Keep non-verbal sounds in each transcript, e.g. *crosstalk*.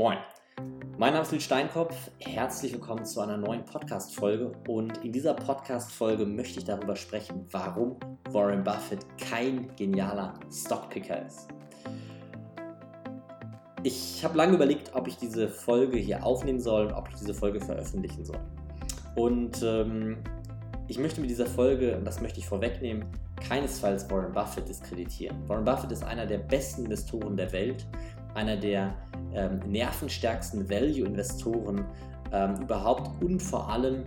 Moin, mein Name ist Lil Steinkopf. Herzlich willkommen zu einer neuen Podcast-Folge. Und in dieser Podcast-Folge möchte ich darüber sprechen, warum Warren Buffett kein genialer Stockpicker ist. Ich habe lange überlegt, ob ich diese Folge hier aufnehmen soll und ob ich diese Folge veröffentlichen soll. Und ähm, ich möchte mit dieser Folge, und das möchte ich vorwegnehmen, keinesfalls Warren Buffett diskreditieren. Warren Buffett ist einer der besten Investoren der Welt, einer der ähm, nervenstärksten Value-Investoren ähm, überhaupt. Und vor allem,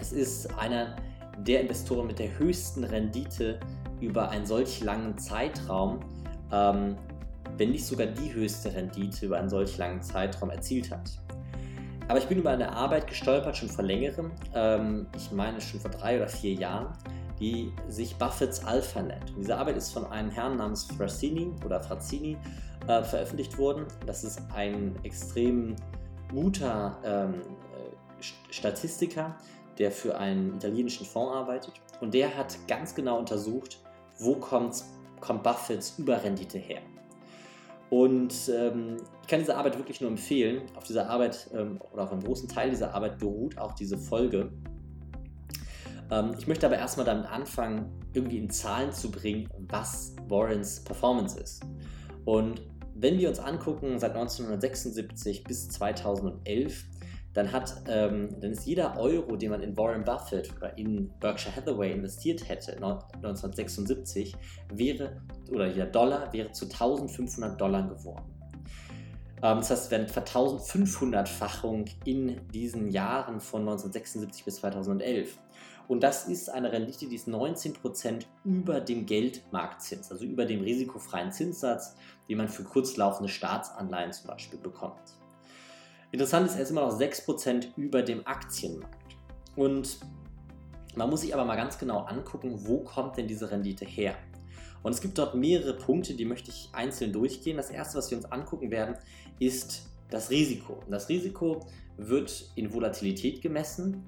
es ist einer der Investoren mit der höchsten Rendite über einen solch langen Zeitraum, ähm, wenn nicht sogar die höchste Rendite über einen solch langen Zeitraum erzielt hat. Aber ich bin über eine Arbeit gestolpert, schon vor längerem, ähm, ich meine schon vor drei oder vier Jahren, die sich Buffetts Alpha nennt. Und diese Arbeit ist von einem Herrn namens Frassini oder Frazzini äh, veröffentlicht worden. Das ist ein extrem guter ähm, Statistiker, der für einen italienischen Fonds arbeitet. Und der hat ganz genau untersucht, wo kommt, kommt Buffetts Überrendite her. Und ähm, ich kann diese Arbeit wirklich nur empfehlen. Auf dieser Arbeit ähm, oder auf einem großen Teil dieser Arbeit beruht auch diese Folge. Ähm, ich möchte aber erstmal damit anfangen, irgendwie in Zahlen zu bringen, was Warrens Performance ist. Und wenn wir uns angucken, seit 1976 bis 2011, dann, hat, ähm, dann ist jeder Euro, den man in Warren Buffett oder in Berkshire Hathaway investiert hätte, 1976, wäre, oder jeder Dollar wäre zu 1500 Dollar geworden. Ähm, das heißt, es wäre eine 1500-Fachung in diesen Jahren von 1976 bis 2011. Und das ist eine Rendite, die ist 19% über dem Geldmarktzins, also über dem risikofreien Zinssatz, den man für kurzlaufende Staatsanleihen zum Beispiel bekommt. Interessant ist, er ist immer noch 6% über dem Aktienmarkt. Und man muss sich aber mal ganz genau angucken, wo kommt denn diese Rendite her? Und es gibt dort mehrere Punkte, die möchte ich einzeln durchgehen. Das erste, was wir uns angucken werden, ist das Risiko. Das Risiko wird in Volatilität gemessen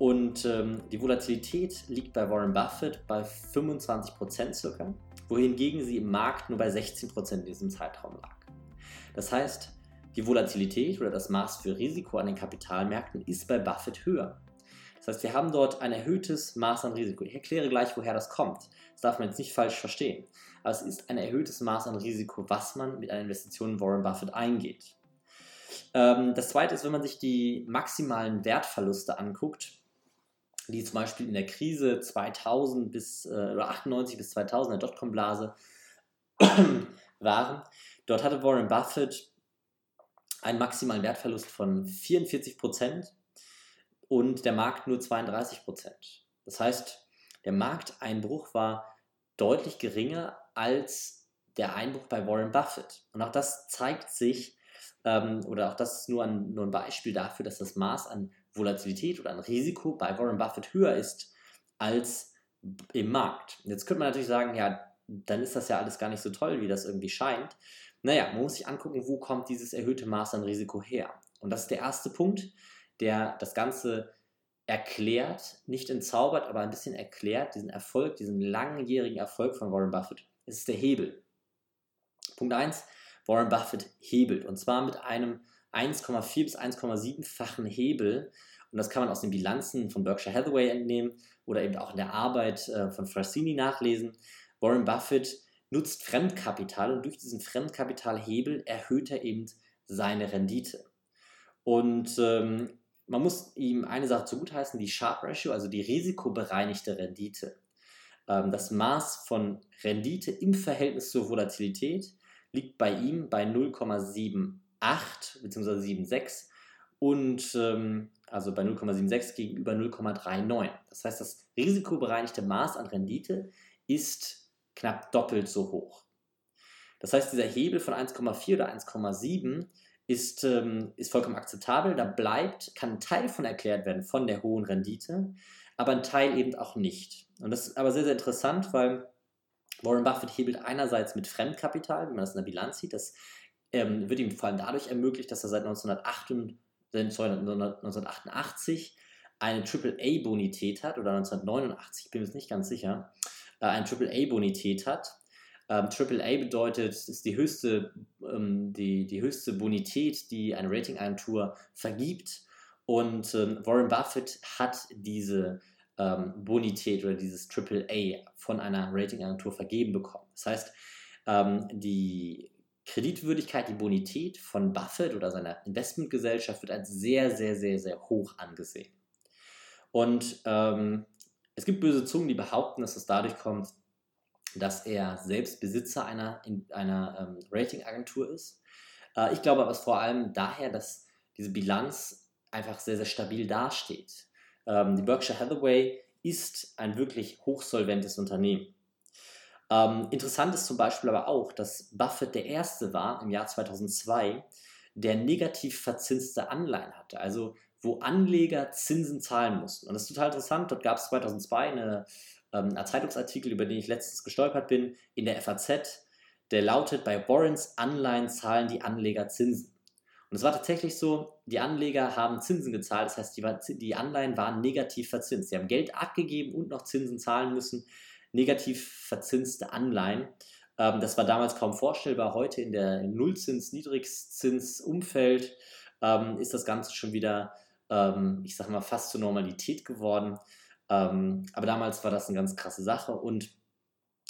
und ähm, die Volatilität liegt bei Warren Buffett bei 25% circa, wohingegen sie im Markt nur bei 16% in diesem Zeitraum lag. Das heißt, die Volatilität oder das Maß für Risiko an den Kapitalmärkten ist bei Buffett höher. Das heißt, wir haben dort ein erhöhtes Maß an Risiko. Ich erkläre gleich, woher das kommt. Das darf man jetzt nicht falsch verstehen. Aber es ist ein erhöhtes Maß an Risiko, was man mit einer Investition in Warren Buffett eingeht. Ähm, das zweite ist, wenn man sich die maximalen Wertverluste anguckt, die zum Beispiel in der Krise 2000 bis äh, oder 98 bis 2000 der Dotcom-Blase *coughs* waren. Dort hatte Warren Buffett einen maximalen Wertverlust von 44 Prozent und der Markt nur 32 Prozent. Das heißt, der Markteinbruch war deutlich geringer als der Einbruch bei Warren Buffett. Und auch das zeigt sich, ähm, oder auch das ist nur ein, nur ein Beispiel dafür, dass das Maß an Volatilität oder ein Risiko bei Warren Buffett höher ist als im Markt. Jetzt könnte man natürlich sagen, ja, dann ist das ja alles gar nicht so toll, wie das irgendwie scheint. Naja, man muss sich angucken, wo kommt dieses erhöhte Maß an Risiko her. Und das ist der erste Punkt, der das Ganze erklärt, nicht entzaubert, aber ein bisschen erklärt, diesen Erfolg, diesen langjährigen Erfolg von Warren Buffett. Es ist der Hebel. Punkt 1, Warren Buffett hebelt. Und zwar mit einem 1,4 bis 1,7-fachen Hebel. Und das kann man aus den Bilanzen von Berkshire Hathaway entnehmen oder eben auch in der Arbeit äh, von Frassini nachlesen. Warren Buffett nutzt Fremdkapital und durch diesen Fremdkapitalhebel erhöht er eben seine Rendite. Und ähm, man muss ihm eine Sache zugutheißen, die Sharp Ratio, also die risikobereinigte Rendite. Ähm, das Maß von Rendite im Verhältnis zur Volatilität liegt bei ihm bei 0,7 8 bzw. 7,6 und ähm, also bei 0,76 gegenüber 0,39. Das heißt, das risikobereinigte Maß an Rendite ist knapp doppelt so hoch. Das heißt, dieser Hebel von 1,4 oder 1,7 ist, ähm, ist vollkommen akzeptabel. Da bleibt, kann ein Teil von erklärt werden von der hohen Rendite, aber ein Teil eben auch nicht. Und das ist aber sehr, sehr interessant, weil Warren Buffett hebelt einerseits mit Fremdkapital, wie man das in der Bilanz sieht, das ähm, wird ihm vor allem dadurch ermöglicht, dass er seit 1988 eine AAA-Bonität hat, oder 1989, ich bin mir jetzt nicht ganz sicher, äh, eine AAA-Bonität hat. Ähm, AAA bedeutet, es ist die höchste, ähm, die, die höchste Bonität, die eine Ratingagentur vergibt. Und ähm, Warren Buffett hat diese ähm, Bonität oder dieses AAA von einer Ratingagentur vergeben bekommen. Das heißt, ähm, die Kreditwürdigkeit, die Bonität von Buffett oder seiner Investmentgesellschaft wird als sehr, sehr, sehr, sehr hoch angesehen. Und ähm, es gibt böse Zungen, die behaupten, dass es dadurch kommt, dass er selbst Besitzer einer, einer ähm, Ratingagentur ist. Äh, ich glaube aber vor allem daher, dass diese Bilanz einfach sehr, sehr stabil dasteht. Ähm, die Berkshire Hathaway ist ein wirklich hochsolventes Unternehmen. Ähm, interessant ist zum Beispiel aber auch, dass Buffett der Erste war im Jahr 2002, der negativ verzinste Anleihen hatte, also wo Anleger Zinsen zahlen mussten. Und das ist total interessant. Dort gab es 2002 eine, ähm, einen Zeitungsartikel, über den ich letztens gestolpert bin, in der FAZ, der lautet, bei Warrens Anleihen zahlen die Anleger Zinsen. Und es war tatsächlich so, die Anleger haben Zinsen gezahlt, das heißt, die, die Anleihen waren negativ verzinst. Sie haben Geld abgegeben und noch Zinsen zahlen müssen negativ verzinste Anleihen. Ähm, das war damals kaum vorstellbar. Heute in der Nullzins-, Niedrigzinsumfeld ähm, ist das Ganze schon wieder, ähm, ich sage mal, fast zur Normalität geworden. Ähm, aber damals war das eine ganz krasse Sache und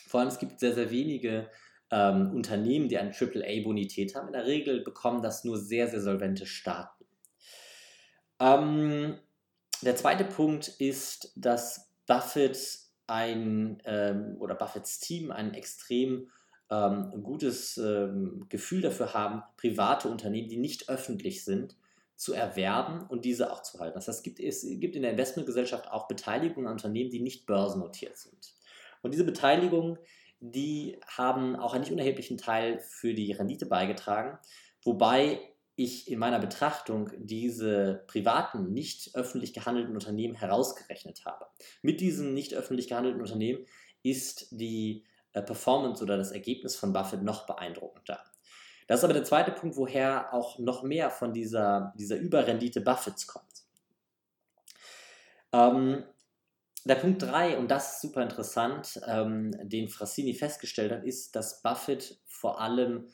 vor allem es gibt sehr, sehr wenige ähm, Unternehmen, die eine AAA-Bonität haben. In der Regel bekommen das nur sehr, sehr solvente Staaten. Ähm, der zweite Punkt ist, dass Buffett ein ähm, oder Buffetts Team ein extrem ähm, gutes ähm, Gefühl dafür haben, private Unternehmen, die nicht öffentlich sind, zu erwerben und diese auch zu halten. Das heißt, es gibt, es gibt in der Investmentgesellschaft auch Beteiligungen an Unternehmen, die nicht börsennotiert sind. Und diese Beteiligungen, die haben auch einen nicht unerheblichen Teil für die Rendite beigetragen, wobei ich in meiner Betrachtung diese privaten, nicht öffentlich gehandelten Unternehmen herausgerechnet habe. Mit diesen nicht öffentlich gehandelten Unternehmen ist die äh, Performance oder das Ergebnis von Buffett noch beeindruckender. Das ist aber der zweite Punkt, woher auch noch mehr von dieser, dieser Überrendite Buffets kommt. Ähm, der Punkt 3, und das ist super interessant, ähm, den Frassini festgestellt hat, ist, dass Buffett vor allem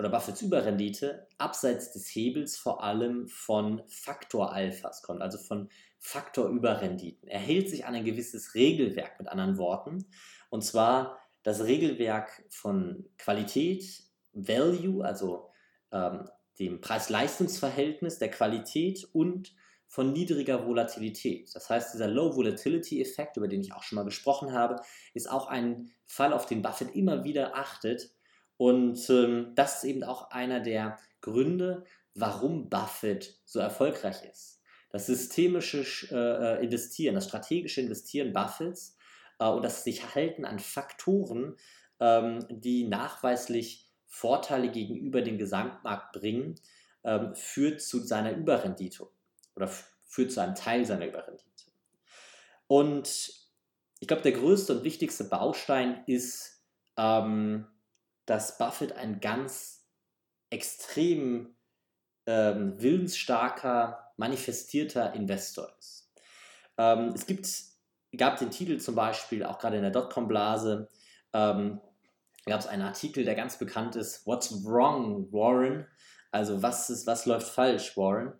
oder Buffets Überrendite abseits des Hebels vor allem von Faktor Alphas kommt, also von Faktor Überrenditen. Er hält sich an ein gewisses Regelwerk mit anderen Worten, und zwar das Regelwerk von Qualität, Value, also ähm, dem Preis-Leistungs-Verhältnis, der Qualität und von niedriger Volatilität. Das heißt, dieser Low Volatility Effekt, über den ich auch schon mal gesprochen habe, ist auch ein Fall, auf den Buffett immer wieder achtet und ähm, das ist eben auch einer der Gründe, warum Buffett so erfolgreich ist. Das systemische äh, Investieren, das strategische Investieren Buffets äh, und das sich halten an Faktoren, ähm, die nachweislich Vorteile gegenüber dem Gesamtmarkt bringen, ähm, führt zu seiner Überrendite oder führt zu einem Teil seiner Überrendite. Und ich glaube, der größte und wichtigste Baustein ist, ähm, dass Buffett ein ganz extrem ähm, willensstarker, manifestierter Investor ist. Ähm, es gibt, gab den Titel zum Beispiel auch gerade in der Dotcom-Blase, ähm, gab es einen Artikel, der ganz bekannt ist, What's Wrong, Warren? Also was, ist, was läuft falsch, Warren?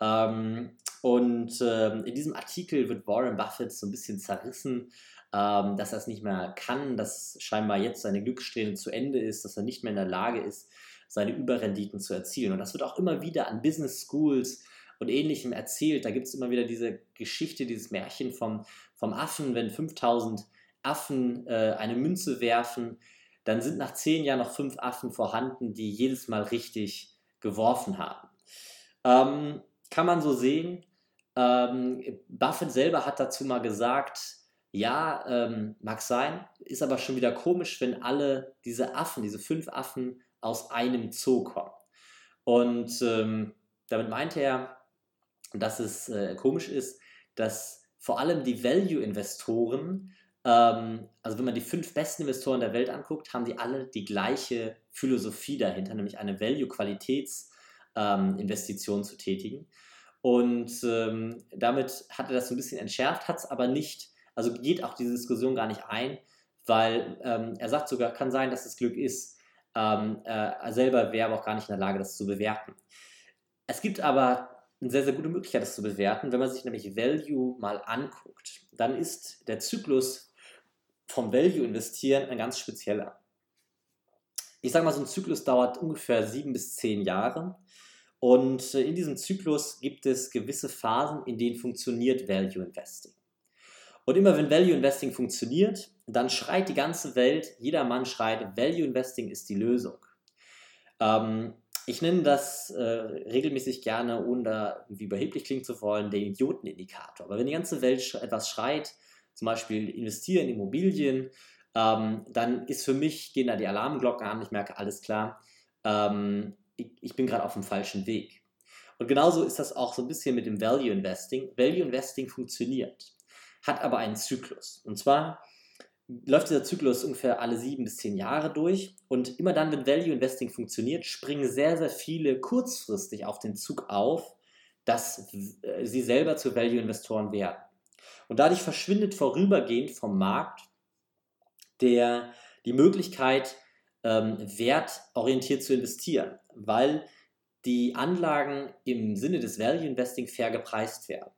Ähm, und ähm, in diesem Artikel wird Warren Buffett so ein bisschen zerrissen ähm, dass er es nicht mehr kann, dass scheinbar jetzt seine Glückssträhne zu Ende ist, dass er nicht mehr in der Lage ist, seine Überrenditen zu erzielen. Und das wird auch immer wieder an Business Schools und ähnlichem erzählt. Da gibt es immer wieder diese Geschichte, dieses Märchen vom, vom Affen, wenn 5000 Affen äh, eine Münze werfen, dann sind nach zehn Jahren noch fünf Affen vorhanden, die jedes Mal richtig geworfen haben. Ähm, kann man so sehen. Ähm, Buffett selber hat dazu mal gesagt, ja, ähm, mag sein, ist aber schon wieder komisch, wenn alle diese Affen, diese fünf Affen aus einem Zoo kommen. Und ähm, damit meinte er, dass es äh, komisch ist, dass vor allem die Value-Investoren, ähm, also wenn man die fünf besten Investoren der Welt anguckt, haben die alle die gleiche Philosophie dahinter, nämlich eine Value-Qualitäts-Investition ähm, zu tätigen. Und ähm, damit hat er das so ein bisschen entschärft, hat es aber nicht also geht auch diese Diskussion gar nicht ein, weil ähm, er sagt sogar, kann sein, dass es Glück ist. Ähm, äh, selber wäre aber auch gar nicht in der Lage, das zu bewerten. Es gibt aber eine sehr, sehr gute Möglichkeit, das zu bewerten. Wenn man sich nämlich Value mal anguckt, dann ist der Zyklus vom Value-Investieren ein ganz spezieller. Ich sage mal, so ein Zyklus dauert ungefähr sieben bis zehn Jahre. Und äh, in diesem Zyklus gibt es gewisse Phasen, in denen funktioniert Value Investing. Und immer wenn Value Investing funktioniert, dann schreit die ganze Welt, jeder Mann schreit, Value Investing ist die Lösung. Ähm, ich nenne das äh, regelmäßig gerne, ohne da irgendwie überheblich klingen zu wollen, den Idiotenindikator. Aber wenn die ganze Welt etwas schreit, zum Beispiel investieren in Immobilien, ähm, dann ist für mich, gehen da die Alarmglocken an, ich merke, alles klar, ähm, ich, ich bin gerade auf dem falschen Weg. Und genauso ist das auch so ein bisschen mit dem Value Investing. Value Investing funktioniert, hat aber einen Zyklus. Und zwar läuft dieser Zyklus ungefähr alle sieben bis zehn Jahre durch. Und immer dann, wenn Value Investing funktioniert, springen sehr, sehr viele kurzfristig auf den Zug auf, dass äh, sie selber zu Value Investoren werden. Und dadurch verschwindet vorübergehend vom Markt der, die Möglichkeit, ähm, wertorientiert zu investieren, weil die Anlagen im Sinne des Value Investing fair gepreist werden.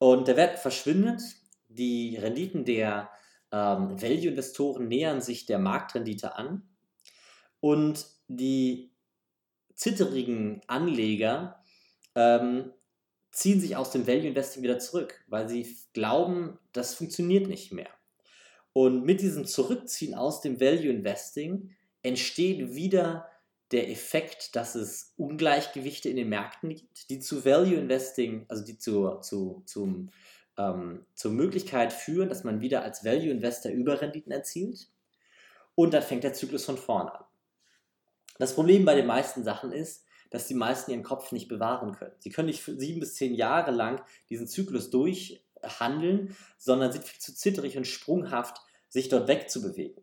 Und der Wert verschwindet, die Renditen der ähm, Value-Investoren nähern sich der Marktrendite an und die zitterigen Anleger ähm, ziehen sich aus dem Value Investing wieder zurück, weil sie glauben, das funktioniert nicht mehr. Und mit diesem Zurückziehen aus dem Value Investing entsteht wieder der Effekt, dass es Ungleichgewichte in den Märkten gibt, die zu Value Investing, also die zu, zu, zum, ähm, zur Möglichkeit führen, dass man wieder als Value Investor Überrenditen erzielt. Und dann fängt der Zyklus von vorne an. Das Problem bei den meisten Sachen ist, dass die meisten ihren Kopf nicht bewahren können. Sie können nicht sieben bis zehn Jahre lang diesen Zyklus durchhandeln, sondern sind viel zu zitterig und sprunghaft, sich dort wegzubewegen.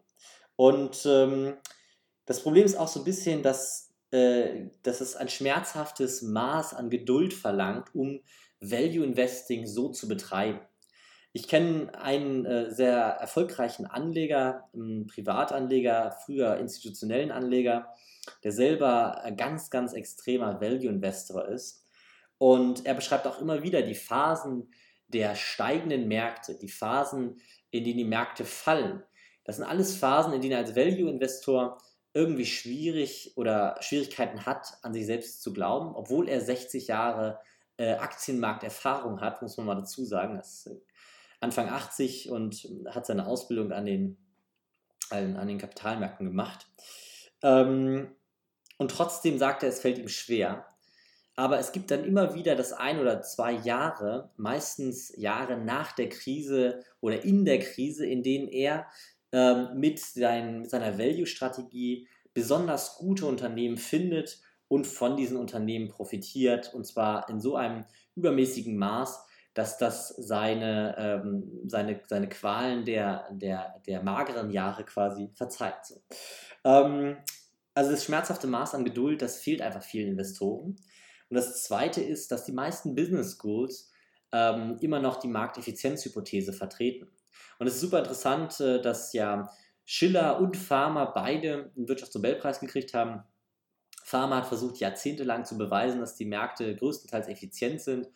Und ähm, das Problem ist auch so ein bisschen, dass, äh, dass es ein schmerzhaftes Maß an Geduld verlangt, um Value Investing so zu betreiben. Ich kenne einen äh, sehr erfolgreichen Anleger, Privatanleger, früher institutionellen Anleger, der selber ein ganz, ganz extremer Value Investor ist. Und er beschreibt auch immer wieder die Phasen der steigenden Märkte, die Phasen, in denen die Märkte fallen. Das sind alles Phasen, in denen er als Value Investor irgendwie schwierig oder Schwierigkeiten hat, an sich selbst zu glauben, obwohl er 60 Jahre äh, Aktienmarkterfahrung hat, muss man mal dazu sagen. Er ist äh, Anfang 80 und hat seine Ausbildung an den, an, an den Kapitalmärkten gemacht. Ähm, und trotzdem sagt er, es fällt ihm schwer. Aber es gibt dann immer wieder das ein oder zwei Jahre, meistens Jahre nach der Krise oder in der Krise, in denen er ähm, mit, sein, mit seiner Value-Strategie besonders gute Unternehmen findet und von diesen Unternehmen profitiert und zwar in so einem übermäßigen Maß, dass das seine, ähm, seine, seine Qualen der, der, der mageren Jahre quasi verzeiht. So. Ähm, also das schmerzhafte Maß an Geduld, das fehlt einfach vielen Investoren. Und das Zweite ist, dass die meisten Business Schools ähm, immer noch die Markteffizienzhypothese vertreten. Und es ist super interessant, äh, dass ja Schiller und Pharma beide einen Wirtschaftsnobelpreis gekriegt haben Pharma hat versucht, jahrzehntelang zu beweisen, dass die Märkte größtenteils effizient sind.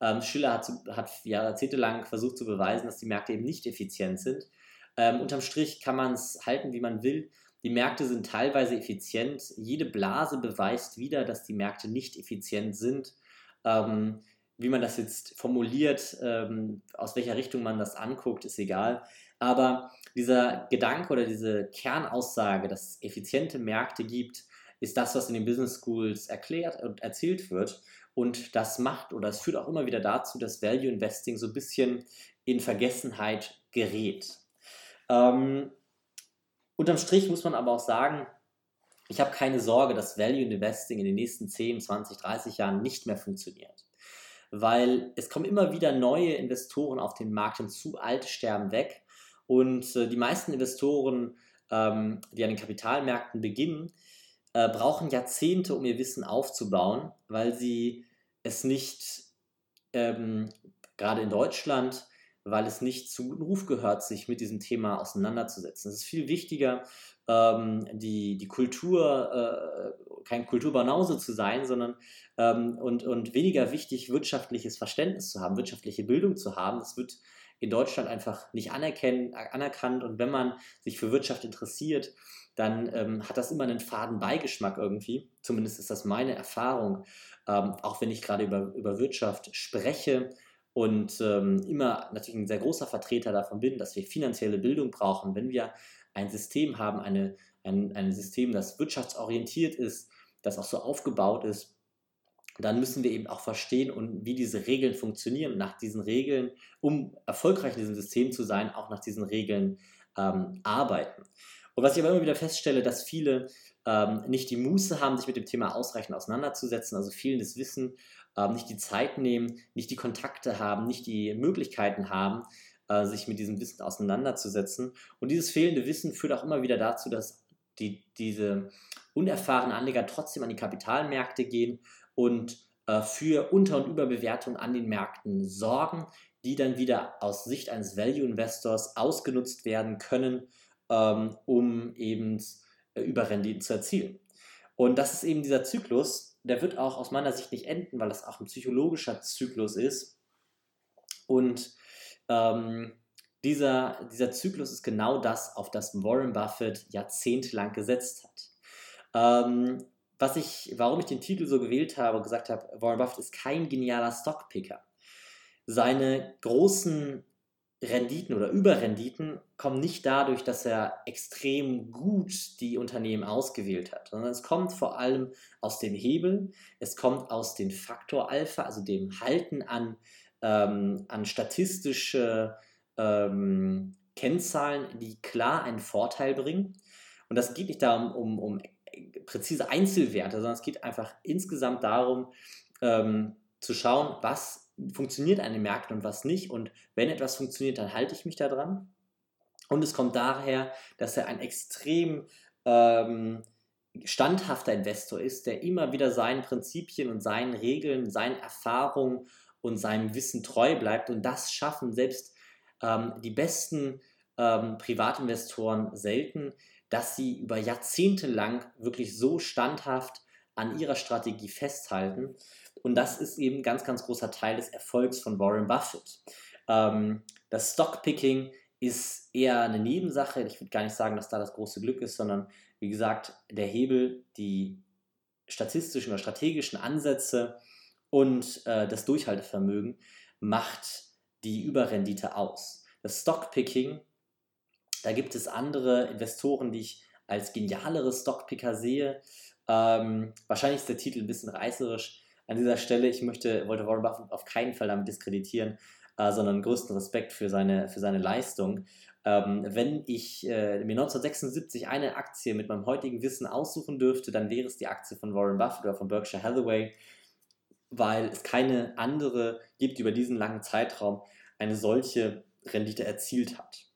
Ähm, Schiller hat, hat, jahrzehntelang versucht zu beweisen, dass die Märkte eben nicht effizient sind. Ähm, unterm Strich kann man es halten, wie man will. Die Märkte sind teilweise effizient. Jede Blase beweist wieder, dass die Märkte nicht effizient sind. Ähm, wie man das jetzt formuliert, ähm, aus welcher Richtung man das anguckt, ist egal. Aber dieser Gedanke oder diese Kernaussage, dass es effiziente Märkte gibt, ist das, was in den Business Schools erklärt und erzählt wird. Und das macht oder es führt auch immer wieder dazu, dass Value Investing so ein bisschen in Vergessenheit gerät. Ähm, unterm Strich muss man aber auch sagen, ich habe keine Sorge, dass Value Investing in den nächsten 10, 20, 30 Jahren nicht mehr funktioniert. Weil es kommen immer wieder neue Investoren auf den Markt hinzu, alte sterben weg. Und äh, die meisten Investoren, ähm, die an den Kapitalmärkten beginnen, äh, brauchen Jahrzehnte, um ihr Wissen aufzubauen, weil sie es nicht, ähm, gerade in Deutschland, weil es nicht zum guten Ruf gehört, sich mit diesem Thema auseinanderzusetzen. Es ist viel wichtiger, ähm, die, die Kultur, äh, kein Kulturbanause zu sein, sondern ähm, und, und weniger wichtig, wirtschaftliches Verständnis zu haben, wirtschaftliche Bildung zu haben. Das wird in Deutschland einfach nicht anerkannt und wenn man sich für Wirtschaft interessiert, dann ähm, hat das immer einen faden Beigeschmack irgendwie. Zumindest ist das meine Erfahrung, ähm, auch wenn ich gerade über, über Wirtschaft spreche und ähm, immer natürlich ein sehr großer Vertreter davon bin, dass wir finanzielle Bildung brauchen. Wenn wir ein System haben, eine, ein, ein System, das wirtschaftsorientiert ist, das auch so aufgebaut ist, dann müssen wir eben auch verstehen und wie diese Regeln funktionieren. nach diesen Regeln, um erfolgreich in diesem System zu sein, auch nach diesen Regeln ähm, arbeiten. Und was ich aber immer wieder feststelle, dass viele ähm, nicht die Muße haben, sich mit dem Thema ausreichend auseinanderzusetzen, also fehlendes Wissen, ähm, nicht die Zeit nehmen, nicht die Kontakte haben, nicht die Möglichkeiten haben, äh, sich mit diesem Wissen auseinanderzusetzen. Und dieses fehlende Wissen führt auch immer wieder dazu, dass die, diese unerfahrenen Anleger trotzdem an die Kapitalmärkte gehen und äh, für Unter- und Überbewertung an den Märkten sorgen, die dann wieder aus Sicht eines Value Investors ausgenutzt werden können, ähm, um eben äh, Überrenditen zu erzielen. Und das ist eben dieser Zyklus, der wird auch aus meiner Sicht nicht enden, weil das auch ein psychologischer Zyklus ist. Und ähm, dieser, dieser Zyklus ist genau das, auf das Warren Buffett jahrzehntelang gesetzt hat. Ähm, was ich, warum ich den Titel so gewählt habe und gesagt habe, Warren Buffett ist kein genialer Stockpicker. Seine großen Renditen oder Überrenditen kommen nicht dadurch, dass er extrem gut die Unternehmen ausgewählt hat, sondern es kommt vor allem aus dem Hebel, es kommt aus dem Faktor Alpha, also dem Halten an, ähm, an statistische ähm, Kennzahlen, die klar einen Vorteil bringen. Und das geht nicht darum, um, um präzise Einzelwerte, sondern es geht einfach insgesamt darum, ähm, zu schauen, was funktioniert an den Märkten und was nicht. Und wenn etwas funktioniert, dann halte ich mich da dran. Und es kommt daher, dass er ein extrem ähm, standhafter Investor ist, der immer wieder seinen Prinzipien und seinen Regeln, seinen Erfahrungen und seinem Wissen treu bleibt. Und das schaffen selbst ähm, die besten ähm, Privatinvestoren selten, dass sie über Jahrzehnte lang wirklich so standhaft an ihrer Strategie festhalten. Und das ist eben ein ganz, ganz großer Teil des Erfolgs von Warren Buffett. Ähm, das Stockpicking ist eher eine Nebensache. Ich würde gar nicht sagen, dass da das große Glück ist, sondern wie gesagt, der Hebel, die statistischen oder strategischen Ansätze und äh, das Durchhaltevermögen macht die Überrendite aus. Das Stockpicking da gibt es andere Investoren, die ich als genialere Stockpicker sehe. Ähm, wahrscheinlich ist der Titel ein bisschen reißerisch. An dieser Stelle, ich möchte, wollte Warren Buffett auf keinen Fall damit diskreditieren, äh, sondern größten Respekt für seine, für seine Leistung. Ähm, wenn ich äh, mir 1976 eine Aktie mit meinem heutigen Wissen aussuchen dürfte, dann wäre es die Aktie von Warren Buffett oder von Berkshire Hathaway, weil es keine andere gibt, die über diesen langen Zeitraum eine solche Rendite erzielt hat.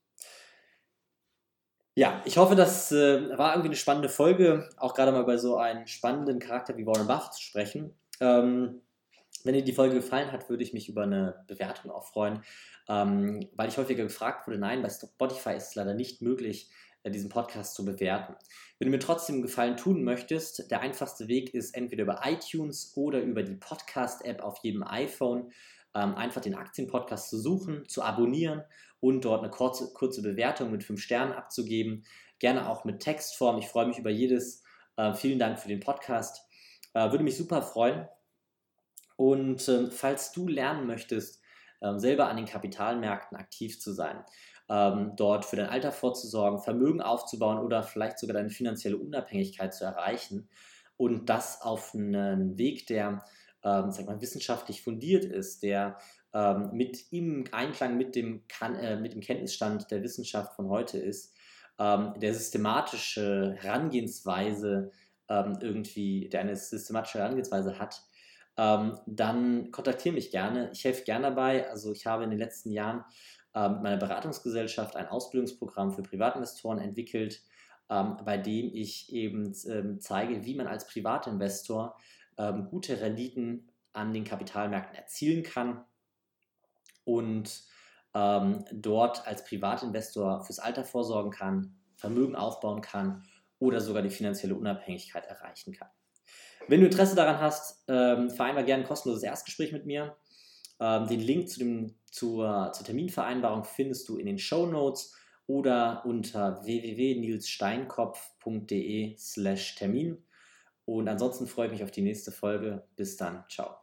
Ja, ich hoffe, das äh, war irgendwie eine spannende Folge, auch gerade mal bei so einem spannenden Charakter wie Warren Buffett zu sprechen. Ähm, wenn dir die Folge gefallen hat, würde ich mich über eine Bewertung auch freuen, ähm, weil ich häufiger gefragt wurde, nein, bei Spotify ist es leider nicht möglich, äh, diesen Podcast zu bewerten. Wenn du mir trotzdem einen Gefallen tun möchtest, der einfachste Weg ist entweder über iTunes oder über die Podcast-App auf jedem iPhone ähm, einfach den Aktienpodcast zu suchen, zu abonnieren und dort eine kurze, kurze Bewertung mit fünf Sternen abzugeben. Gerne auch mit Textform. Ich freue mich über jedes. Äh, vielen Dank für den Podcast. Äh, würde mich super freuen. Und äh, falls du lernen möchtest, ähm, selber an den Kapitalmärkten aktiv zu sein, ähm, dort für dein Alter vorzusorgen, Vermögen aufzubauen oder vielleicht sogar deine finanzielle Unabhängigkeit zu erreichen und das auf einen Weg, der ähm, sag mal, wissenschaftlich fundiert ist, der ähm, mit im Einklang mit dem, kan äh, mit dem Kenntnisstand der Wissenschaft von heute ist, ähm, der systematische Herangehensweise ähm, irgendwie, der eine systematische Herangehensweise hat, ähm, dann kontaktiere mich gerne. Ich helfe gerne dabei. Also ich habe in den letzten Jahren äh, mit meiner Beratungsgesellschaft ein Ausbildungsprogramm für Privatinvestoren entwickelt, ähm, bei dem ich eben ähm, zeige, wie man als Privatinvestor ähm, gute Renditen an den Kapitalmärkten erzielen kann und ähm, dort als Privatinvestor fürs Alter vorsorgen kann, Vermögen aufbauen kann oder sogar die finanzielle Unabhängigkeit erreichen kann. Wenn du Interesse daran hast, ähm, vereinbar gerne ein kostenloses Erstgespräch mit mir. Ähm, den Link zu dem, zur, zur Terminvereinbarung findest du in den Show Notes oder unter www.nilssteinkopf.de slash Termin. Und ansonsten freue ich mich auf die nächste Folge. Bis dann. Ciao.